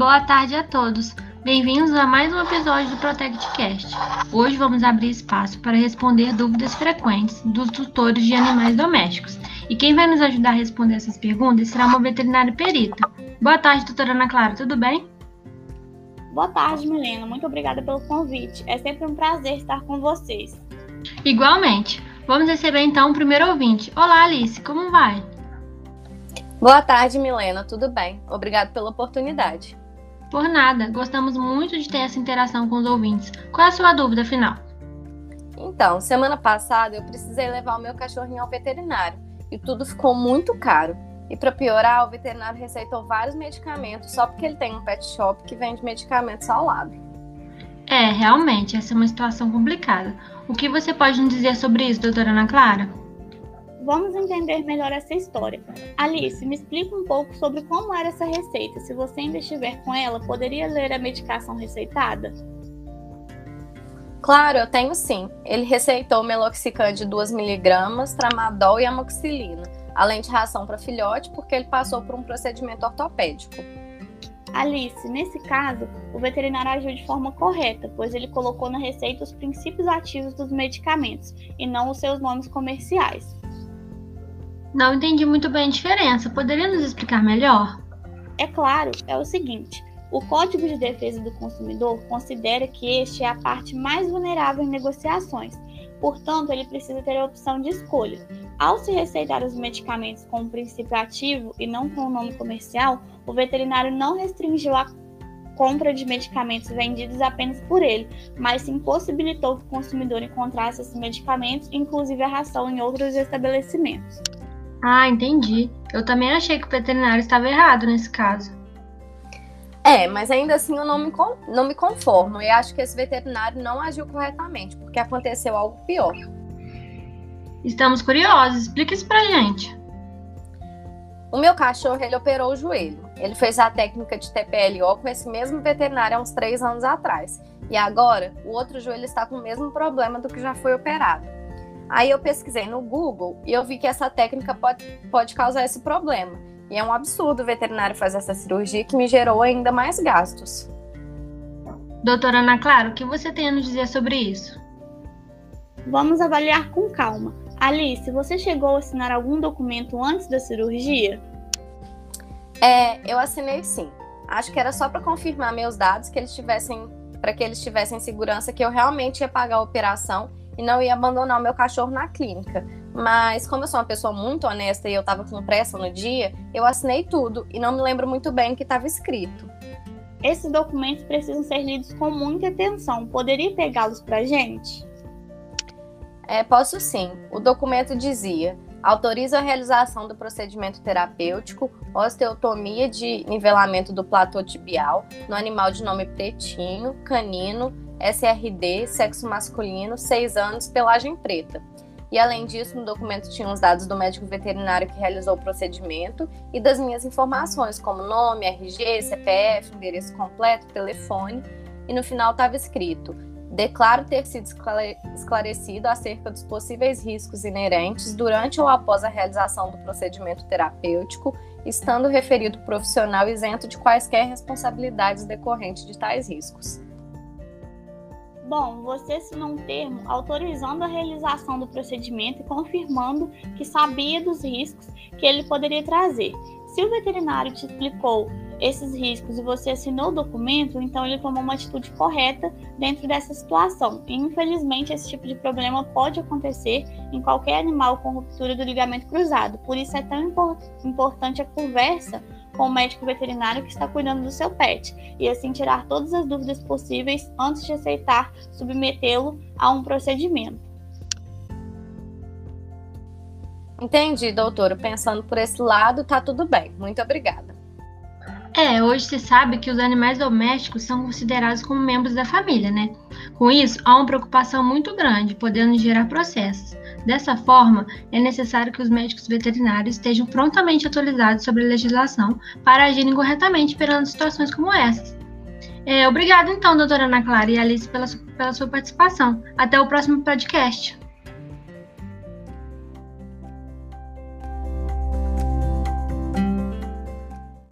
Boa tarde a todos. Bem-vindos a mais um episódio do ProtectCast. Hoje vamos abrir espaço para responder dúvidas frequentes dos tutores de animais domésticos. E quem vai nos ajudar a responder essas perguntas será uma veterinária perita. Boa tarde, doutora Ana Clara, tudo bem? Boa tarde, Milena. Muito obrigada pelo convite. É sempre um prazer estar com vocês. Igualmente. Vamos receber então o primeiro ouvinte. Olá, Alice, como vai? Boa tarde, Milena. Tudo bem? Obrigado pela oportunidade. Por nada, gostamos muito de ter essa interação com os ouvintes. Qual é a sua dúvida final? Então, semana passada eu precisei levar o meu cachorrinho ao veterinário e tudo ficou muito caro. E para piorar, o veterinário receitou vários medicamentos só porque ele tem um pet shop que vende medicamentos ao lado. É, realmente, essa é uma situação complicada. O que você pode nos dizer sobre isso, doutora Ana Clara? Vamos entender melhor essa história. Alice, me explica um pouco sobre como era essa receita. Se você ainda estiver com ela, poderia ler a medicação receitada? Claro, eu tenho sim. Ele receitou meloxicam de 2mg, tramadol e amoxicilina, além de ração para filhote, porque ele passou por um procedimento ortopédico. Alice, nesse caso, o veterinário agiu de forma correta, pois ele colocou na receita os princípios ativos dos medicamentos e não os seus nomes comerciais. Não entendi muito bem a diferença. Poderia nos explicar melhor? É claro, é o seguinte: o Código de Defesa do Consumidor considera que este é a parte mais vulnerável em negociações. Portanto, ele precisa ter a opção de escolha. Ao se receitar os medicamentos com o princípio ativo e não com o nome comercial, o veterinário não restringiu a compra de medicamentos vendidos apenas por ele, mas se impossibilitou que o consumidor encontrasse esses medicamentos, inclusive a ração, em outros estabelecimentos. Ah, entendi. Eu também achei que o veterinário estava errado nesse caso. É, mas ainda assim eu não me, não me conformo e acho que esse veterinário não agiu corretamente, porque aconteceu algo pior. Estamos curiosos, explica isso pra gente. O meu cachorro, ele operou o joelho. Ele fez a técnica de TPLO com esse mesmo veterinário há uns três anos atrás. E agora, o outro joelho está com o mesmo problema do que já foi operado. Aí eu pesquisei no Google e eu vi que essa técnica pode, pode causar esse problema. E é um absurdo o veterinário fazer essa cirurgia que me gerou ainda mais gastos. Doutora Ana Clara, o que você tem a nos dizer sobre isso? Vamos avaliar com calma. Alice, você chegou a assinar algum documento antes da cirurgia? É, eu assinei sim. Acho que era só para confirmar meus dados que eles tivessem, para que eles tivessem segurança que eu realmente ia pagar a operação e não ia abandonar o meu cachorro na clínica. Mas como eu sou uma pessoa muito honesta e eu estava com pressa no dia, eu assinei tudo e não me lembro muito bem o que estava escrito. Esses documentos precisam ser lidos com muita atenção. Poderia pegá-los para gente? É, posso sim. O documento dizia: autoriza a realização do procedimento terapêutico, osteotomia de nivelamento do platô tibial no animal de nome pretinho, canino, SRD, sexo masculino, 6 anos, pelagem preta. E além disso, no documento tinha os dados do médico veterinário que realizou o procedimento e das minhas informações, como nome, RG, CPF, endereço completo, telefone. E no final estava escrito: Declaro ter sido esclarecido acerca dos possíveis riscos inerentes durante ou após a realização do procedimento terapêutico, estando referido profissional isento de quaisquer responsabilidades decorrentes de tais riscos. Bom, você assinou um termo autorizando a realização do procedimento e confirmando que sabia dos riscos que ele poderia trazer. Se o veterinário te explicou esses riscos e você assinou o documento, então ele tomou uma atitude correta dentro dessa situação. E, infelizmente, esse tipo de problema pode acontecer em qualquer animal com ruptura do ligamento cruzado. Por isso é tão importante a conversa com o médico veterinário que está cuidando do seu pet e assim tirar todas as dúvidas possíveis antes de aceitar submetê-lo a um procedimento. Entendi, doutora. Pensando por esse lado, tá tudo bem. Muito obrigada. É, hoje se sabe que os animais domésticos são considerados como membros da família, né? Com isso, há uma preocupação muito grande, podendo gerar processos. Dessa forma, é necessário que os médicos veterinários estejam prontamente atualizados sobre a legislação para agirem corretamente perante situações como essas. É, obrigado então, doutora Ana Clara e Alice, pela, pela sua participação. Até o próximo podcast.